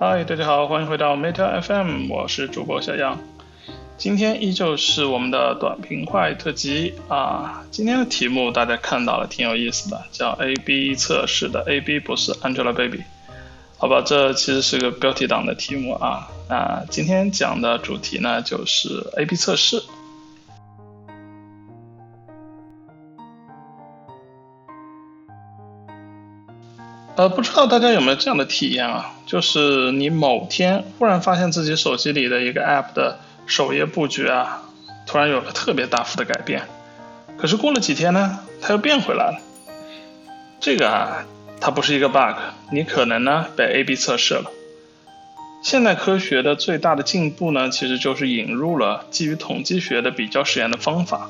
嗨，大家好，欢迎回到 Meta FM，我是主播小杨。今天依旧是我们的短平快特辑啊。今天的题目大家看到了，挺有意思的，叫 A/B 测试的 A/B 不是 Angelababy。好吧，这其实是个标题党的题目啊。那今天讲的主题呢，就是 A/B 测试。呃，不知道大家有没有这样的体验啊？就是你某天忽然发现自己手机里的一个 App 的首页布局啊，突然有了特别大幅的改变。可是过了几天呢，它又变回来了。这个啊，它不是一个 bug，你可能呢被 A/B 测试了。现代科学的最大的进步呢，其实就是引入了基于统计学的比较实验的方法。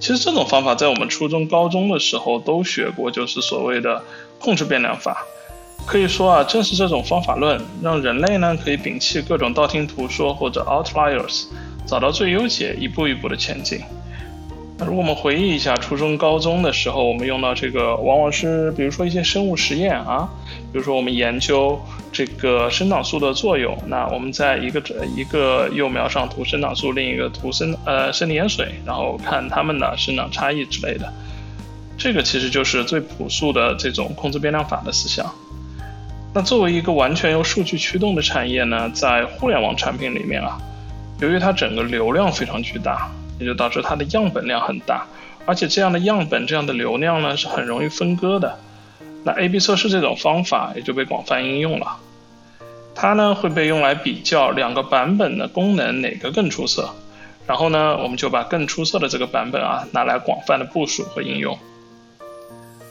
其实这种方法在我们初中、高中的时候都学过，就是所谓的。控制变量法，可以说啊，正是这种方法论，让人类呢可以摒弃各种道听途说或者 outliers，找到最优解，一步一步的前进。如果我们回忆一下初中、高中的时候，我们用到这个，往往是比如说一些生物实验啊，比如说我们研究这个生长素的作用，那我们在一个一个幼苗上涂生长素，另一个涂生呃生理盐水，然后看它们的生长差异之类的。这个其实就是最朴素的这种控制变量法的思想。那作为一个完全由数据驱动的产业呢，在互联网产品里面啊，由于它整个流量非常巨大，也就导致它的样本量很大，而且这样的样本、这样的流量呢是很容易分割的。那 A/B 测试这种方法也就被广泛应用了。它呢会被用来比较两个版本的功能哪个更出色，然后呢我们就把更出色的这个版本啊拿来广泛的部署和应用。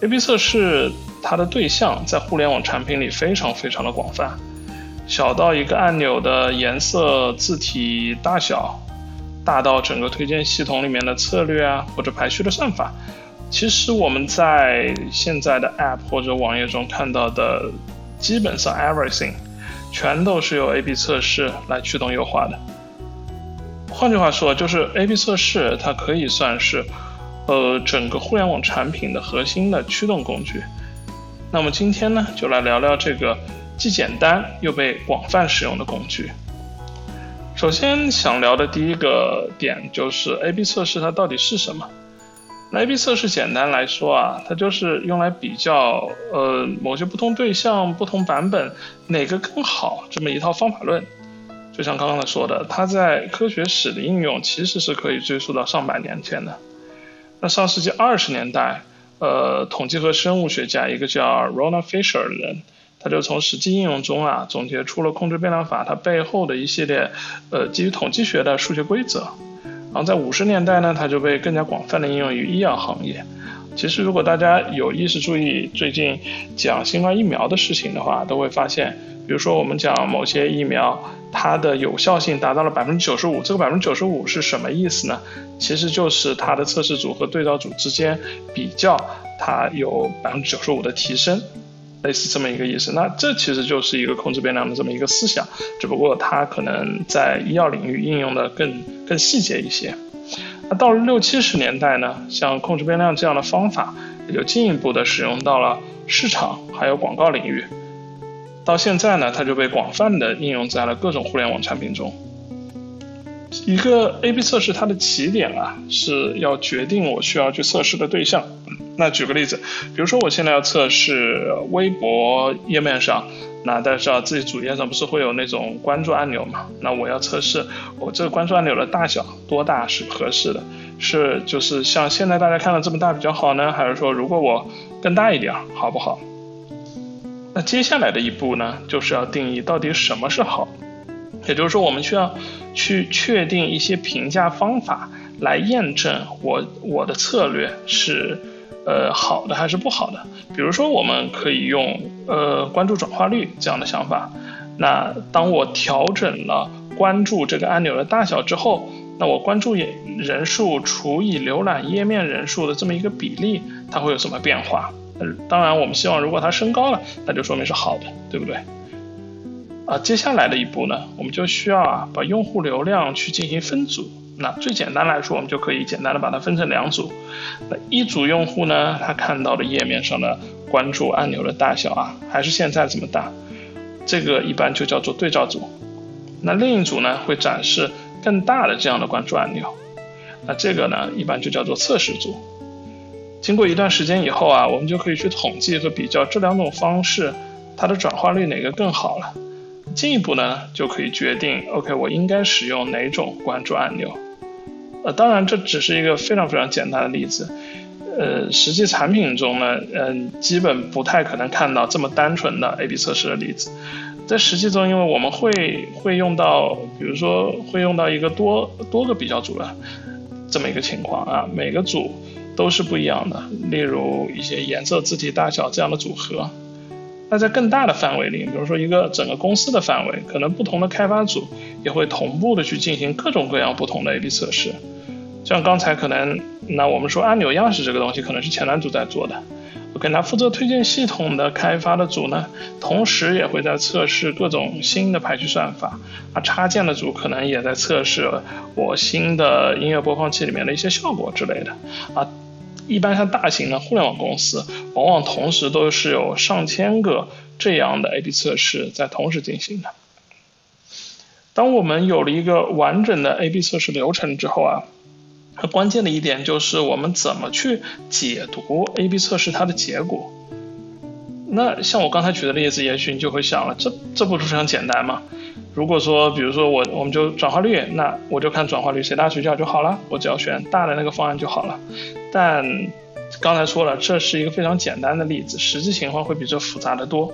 A/B 测试它的对象在互联网产品里非常非常的广泛，小到一个按钮的颜色、字体大小，大到整个推荐系统里面的策略啊或者排序的算法。其实我们在现在的 App 或者网页中看到的，基本上 everything，全都是由 A/B 测试来驱动优化的。换句话说，就是 A/B 测试它可以算是。呃，整个互联网产品的核心的驱动工具。那么今天呢，就来聊聊这个既简单又被广泛使用的工具。首先想聊的第一个点就是 A/B 测试它到底是什么？那 A/B 测试简单来说啊，它就是用来比较呃某些不同对象、不同版本哪个更好这么一套方法论。就像刚刚说的，它在科学史的应用其实是可以追溯到上百年前的。那上世纪二十年代，呃，统计和生物学家一个叫 Ronald Fisher 的人，他就从实际应用中啊，总结出了控制变量法它背后的一系列，呃，基于统计学的数学规则。然后在五十年代呢，它就被更加广泛的应用于医药行业。其实如果大家有意识注意最近讲新冠疫苗的事情的话，都会发现，比如说我们讲某些疫苗。它的有效性达到了百分之九十五，这个百分之九十五是什么意思呢？其实就是它的测试组和对照组之间比较，它有百分之九十五的提升，类似这么一个意思。那这其实就是一个控制变量的这么一个思想，只不过它可能在医药领域应用的更更细节一些。那到了六七十年代呢，像控制变量这样的方法也就进一步的使用到了市场还有广告领域。到现在呢，它就被广泛的应用在了各种互联网产品中。一个 A/B 测试，它的起点啊，是要决定我需要去测试的对象。那举个例子，比如说我现在要测试微博页面上，那大家知道自己主页上不是会有那种关注按钮嘛？那我要测试我这个关注按钮的大小多大是合适的？是就是像现在大家看到这么大比较好呢，还是说如果我更大一点好不好？那接下来的一步呢，就是要定义到底什么是好，也就是说，我们需要去确定一些评价方法来验证我我的策略是呃好的还是不好的。比如说，我们可以用呃关注转化率这样的想法。那当我调整了关注这个按钮的大小之后，那我关注人人数除以浏览页面人数的这么一个比例，它会有什么变化？当然，我们希望如果它升高了，那就说明是好的，对不对？啊，接下来的一步呢，我们就需要啊把用户流量去进行分组。那最简单来说，我们就可以简单的把它分成两组。那一组用户呢，他看到的页面上的关注按钮的大小啊，还是现在这么大。这个一般就叫做对照组。那另一组呢会展示更大的这样的关注按钮，那这个呢一般就叫做测试组。经过一段时间以后啊，我们就可以去统计和比较这两种方式它的转化率哪个更好了。进一步呢就可以决定，OK，我应该使用哪种关注按钮。呃，当然这只是一个非常非常简单的例子。呃，实际产品中呢，嗯，基本不太可能看到这么单纯的 A/B 测试的例子。在实际中，因为我们会会用到，比如说会用到一个多多个比较组的这么一个情况啊，每个组都是不一样的。例如一些颜色、字体大小这样的组合。那在更大的范围里，比如说一个整个公司的范围，可能不同的开发组也会同步的去进行各种各样不同的 A/B 测试。像刚才可能，那我们说按钮样式这个东西可能是前端组在做的，OK，那负责推荐系统的开发的组呢，同时也会在测试各种新的排序算法，啊，插件的组可能也在测试我新的音乐播放器里面的一些效果之类的，啊，一般像大型的互联网公司，往往同时都是有上千个这样的 A/B 测试在同时进行的。当我们有了一个完整的 A/B 测试流程之后啊。关键的一点就是我们怎么去解读 A/B 测试它的结果。那像我刚才举的例子，也许你就会想了，这这不是非常简单吗？如果说，比如说我我们就转化率，那我就看转化率谁大谁小就好了，我只要选大的那个方案就好了。但刚才说了，这是一个非常简单的例子，实际情况会比这复杂的多。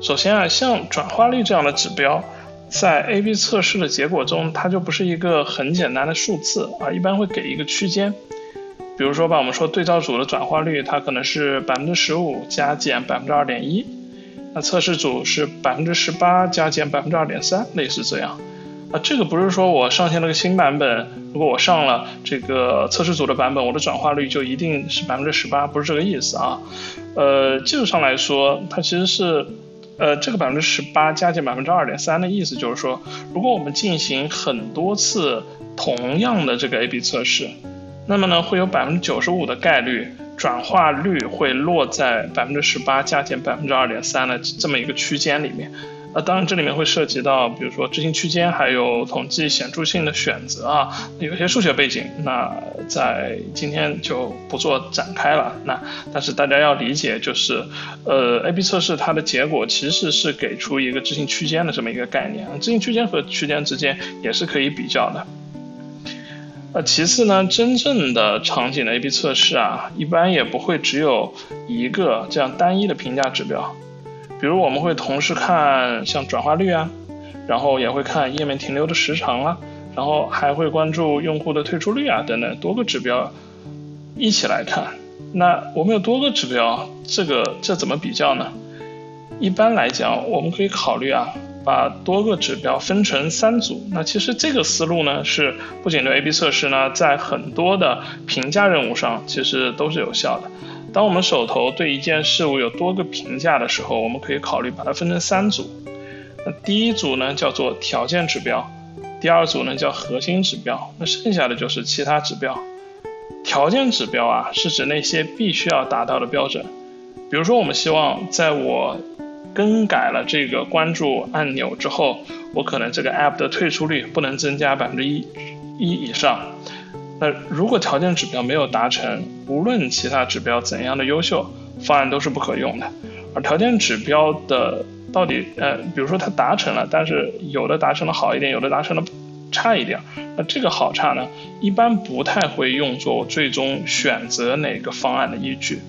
首先啊，像转化率这样的指标。在 A/B 测试的结果中，它就不是一个很简单的数字啊，一般会给一个区间。比如说吧，我们说对照组的转化率，它可能是百分之十五加减百分之二点一，那测试组是百分之十八加减百分之二点三，类似这样。啊，这个不是说我上线了个新版本，如果我上了这个测试组的版本，我的转化率就一定是百分之十八，不是这个意思啊。呃，技术上来说，它其实是。呃，这个百分之十八加减百分之二点三的意思就是说，如果我们进行很多次同样的这个 A/B 测试，那么呢，会有百分之九十五的概率转化率会落在百分之十八加减百分之二点三的这么一个区间里面。那当然，这里面会涉及到，比如说执行区间，还有统计显著性的选择啊，有些数学背景，那在今天就不做展开了。那但是大家要理解，就是呃，A/B 测试它的结果其实是给出一个执行区间的这么一个概念，执行区间和区间之间也是可以比较的。那，其次呢，真正的场景的 A/B 测试啊，一般也不会只有一个这样单一的评价指标。比如我们会同时看像转化率啊，然后也会看页面停留的时长啊，然后还会关注用户的退出率啊等等多个指标一起来看。那我们有多个指标，这个这怎么比较呢？一般来讲，我们可以考虑啊，把多个指标分成三组。那其实这个思路呢，是不仅对 A/B 测试呢，在很多的评价任务上其实都是有效的。当我们手头对一件事物有多个评价的时候，我们可以考虑把它分成三组。那第一组呢叫做条件指标，第二组呢叫核心指标，那剩下的就是其他指标。条件指标啊是指那些必须要达到的标准，比如说我们希望在我更改了这个关注按钮之后，我可能这个 app 的退出率不能增加百分之一一以上。那如果条件指标没有达成，无论其他指标怎样的优秀，方案都是不可用的。而条件指标的到底，呃，比如说它达成了，但是有的达成的好一点，有的达成的差一点，那这个好差呢，一般不太会用作最终选择哪个方案的依据。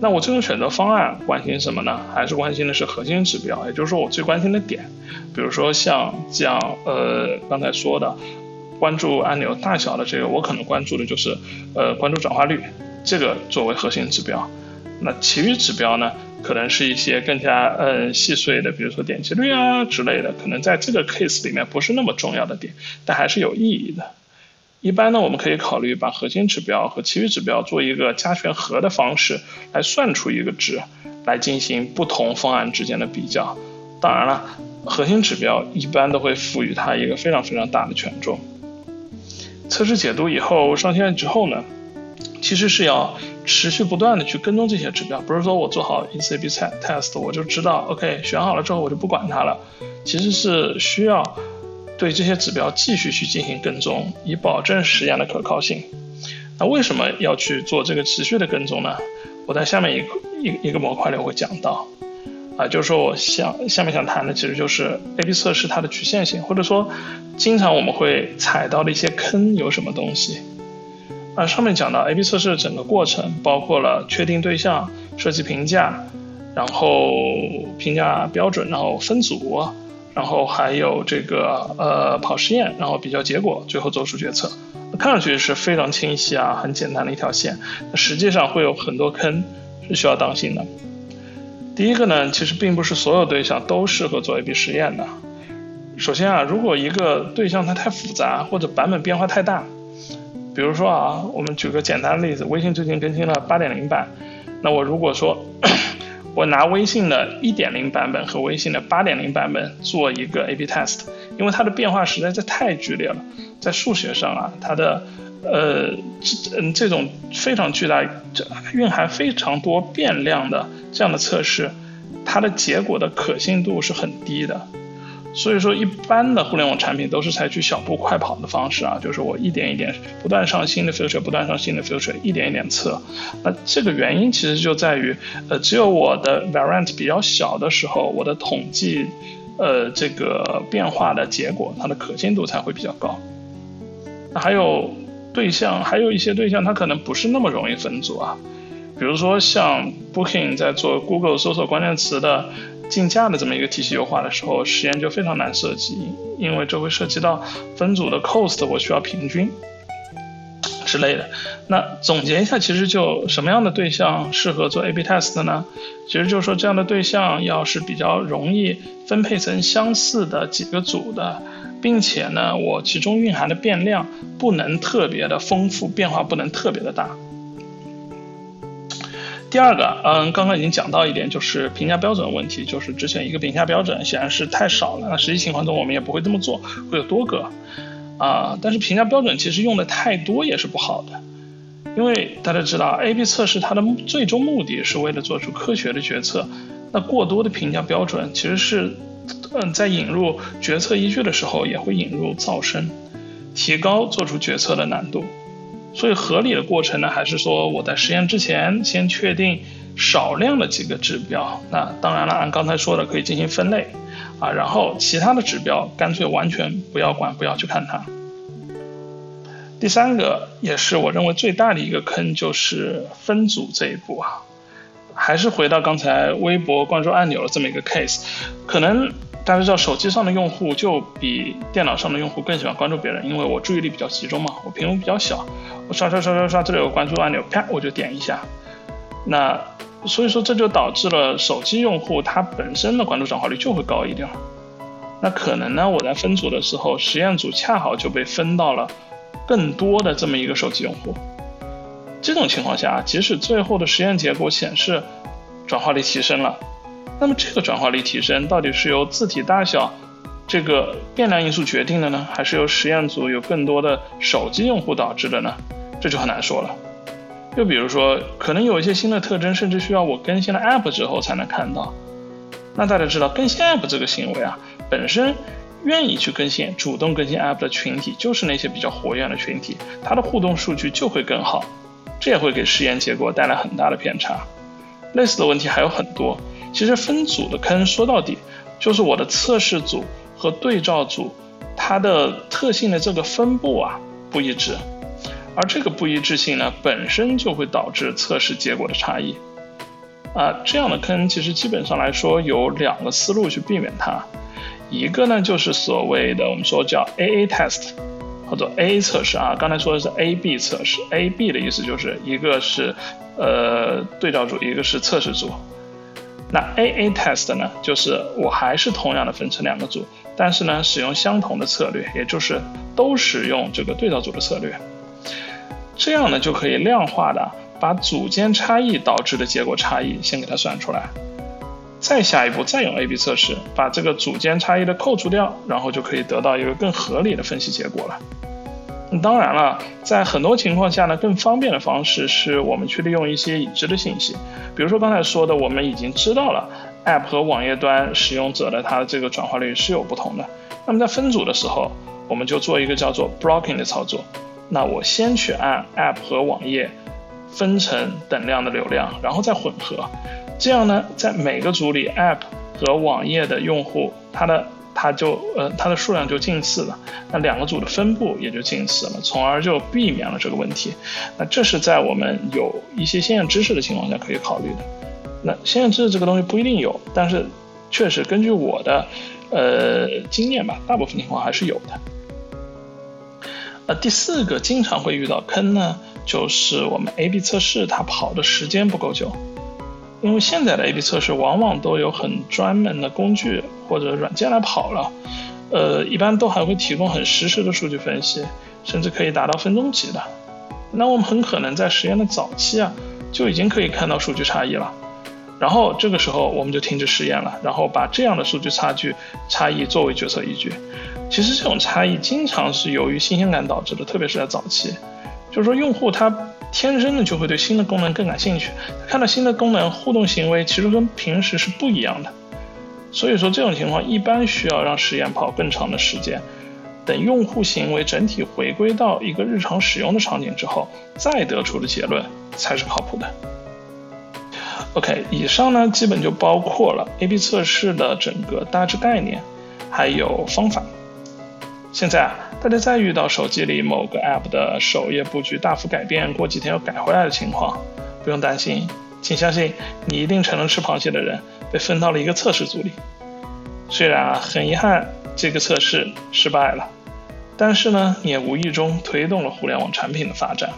那我最终选择方案关心什么呢？还是关心的是核心指标，也就是说我最关心的点，比如说像这样，呃，刚才说的。关注按钮大小的这个，我可能关注的就是，呃，关注转化率，这个作为核心指标。那其余指标呢，可能是一些更加呃细碎的，比如说点击率啊之类的，可能在这个 case 里面不是那么重要的点，但还是有意义的。一般呢，我们可以考虑把核心指标和其余指标做一个加权和的方式来算出一个值，来进行不同方案之间的比较。当然了，核心指标一般都会赋予它一个非常非常大的权重。测试解读以后上线之后呢，其实是要持续不断的去跟踪这些指标，不是说我做好一次 A/B test 我就知道 OK 选好了之后我就不管它了，其实是需要对这些指标继续去进行跟踪，以保证实验的可靠性。那为什么要去做这个持续的跟踪呢？我在下面一一一个模块里会讲到，啊，就是说我想下面想谈的其实就是 A/B 测试它的局限性，或者说经常我们会踩到的一些坑有什么东西。啊，上面讲到 A/B 测试的整个过程，包括了确定对象、设计评价，然后评价标准，然后分组，然后还有这个呃跑实验，然后比较结果，最后做出决策。看上去是非常清晰啊，很简单的一条线，实际上会有很多坑是需要当心的。第一个呢，其实并不是所有对象都适合做 A/B 实验的。首先啊，如果一个对象它太复杂或者版本变化太大，比如说啊，我们举个简单的例子，微信最近更新了八点零版，那我如果说我拿微信的一点零版本和微信的八点零版本做一个 A/B test，因为它的变化实在是太剧烈了。在数学上啊，它的呃嗯这种非常巨大、这蕴含非常多变量的这样的测试，它的结果的可信度是很低的。所以说，一般的互联网产品都是采取小步快跑的方式啊，就是我一点一点不断上新的 feature，不断上新的 feature，一点一点测。那这个原因其实就在于，呃，只有我的 variant 比较小的时候，我的统计呃这个变化的结果，它的可信度才会比较高。还有对象，还有一些对象，它可能不是那么容易分组啊。比如说像 Booking 在做 Google 搜索关键词的竞价的这么一个体系优化的时候，实验就非常难设计，因为这会涉及到分组的 cost，我需要平均之类的。那总结一下，其实就什么样的对象适合做 A/B test 呢？其实就是说这样的对象要是比较容易分配成相似的几个组的。并且呢，我其中蕴含的变量不能特别的丰富，变化不能特别的大。第二个，嗯，刚刚已经讲到一点，就是评价标准的问题，就是之前一个评价标准显然是太少了，那实际情况中我们也不会这么做，会有多个啊。但是评价标准其实用的太多也是不好的，因为大家知道，A/B 测试它的最终目的是为了做出科学的决策，那过多的评价标准其实是。嗯，在引入决策依据的时候，也会引入噪声，提高做出决策的难度。所以合理的过程呢，还是说我在实验之前先确定少量的几个指标。那当然了，按刚才说的可以进行分类啊，然后其他的指标干脆完全不要管，不要去看它。第三个也是我认为最大的一个坑，就是分组这一步啊。还是回到刚才微博关注按钮的这么一个 case，可能大家知道手机上的用户就比电脑上的用户更喜欢关注别人，因为我注意力比较集中嘛，我屏幕比较小，我刷刷刷刷刷，这里有关注按钮，啪我就点一下。那所以说这就导致了手机用户他本身的关注转化率就会高一点。那可能呢，我在分组的时候，实验组恰好就被分到了更多的这么一个手机用户。这种情况下，即使最后的实验结果显示转化率提升了，那么这个转化率提升到底是由字体大小这个变量因素决定的呢，还是由实验组有更多的手机用户导致的呢？这就很难说了。又比如说，可能有一些新的特征，甚至需要我更新了 App 之后才能看到。那大家知道，更新 App 这个行为啊，本身愿意去更新、主动更新 App 的群体，就是那些比较活跃的群体，它的互动数据就会更好。这也会给实验结果带来很大的偏差。类似的问题还有很多。其实分组的坑说到底就是我的测试组和对照组它的特性的这个分布啊不一致，而这个不一致性呢本身就会导致测试结果的差异。啊，这样的坑其实基本上来说有两个思路去避免它。一个呢就是所谓的我们说叫 AA test。或者 AA 测试啊，刚才说的是 A/B 测试，A/B 的意思就是一个是呃对照组，一个是测试组。那 A/A test 呢，就是我还是同样的分成两个组，但是呢使用相同的策略，也就是都使用这个对照组的策略。这样呢就可以量化的把组间差异导致的结果差异先给它算出来。再下一步，再用 A/B 测试把这个组间差异的扣除掉，然后就可以得到一个更合理的分析结果了。当然了，在很多情况下呢，更方便的方式是我们去利用一些已知的信息，比如说刚才说的，我们已经知道了 App 和网页端使用者的它的这个转化率是有不同的。那么在分组的时候，我们就做一个叫做 blocking 的操作。那我先去按 App 和网页分成等量的流量，然后再混合。这样呢，在每个组里，App 和网页的用户，它的它就呃它的数量就近似了，那两个组的分布也就近似了，从而就避免了这个问题。那这是在我们有一些先验知识的情况下可以考虑的。那先验知识这个东西不一定有，但是确实根据我的呃经验吧，大部分情况还是有的。呃，第四个经常会遇到坑呢，就是我们 A/B 测试它跑的时间不够久。因为现在的 A/B 测试往往都有很专门的工具或者软件来跑了，呃，一般都还会提供很实时的数据分析，甚至可以达到分钟级的。那我们很可能在实验的早期啊，就已经可以看到数据差异了。然后这个时候我们就停止实验了，然后把这样的数据差距差异作为决策依据。其实这种差异经常是由于新鲜感导致的，特别是在早期，就是说用户他。天生的就会对新的功能更感兴趣，看到新的功能，互动行为其实跟平时是不一样的。所以说这种情况一般需要让实验跑更长的时间，等用户行为整体回归到一个日常使用的场景之后，再得出的结论才是靠谱的。OK，以上呢基本就包括了 A/B 测试的整个大致概念，还有方法。现在啊，大家再遇到手机里某个 App 的首页布局大幅改变，过几天又改回来的情况，不用担心，请相信你一定成了吃螃蟹的人，被分到了一个测试组里。虽然啊，很遗憾这个测试失败了，但是呢，你也无意中推动了互联网产品的发展。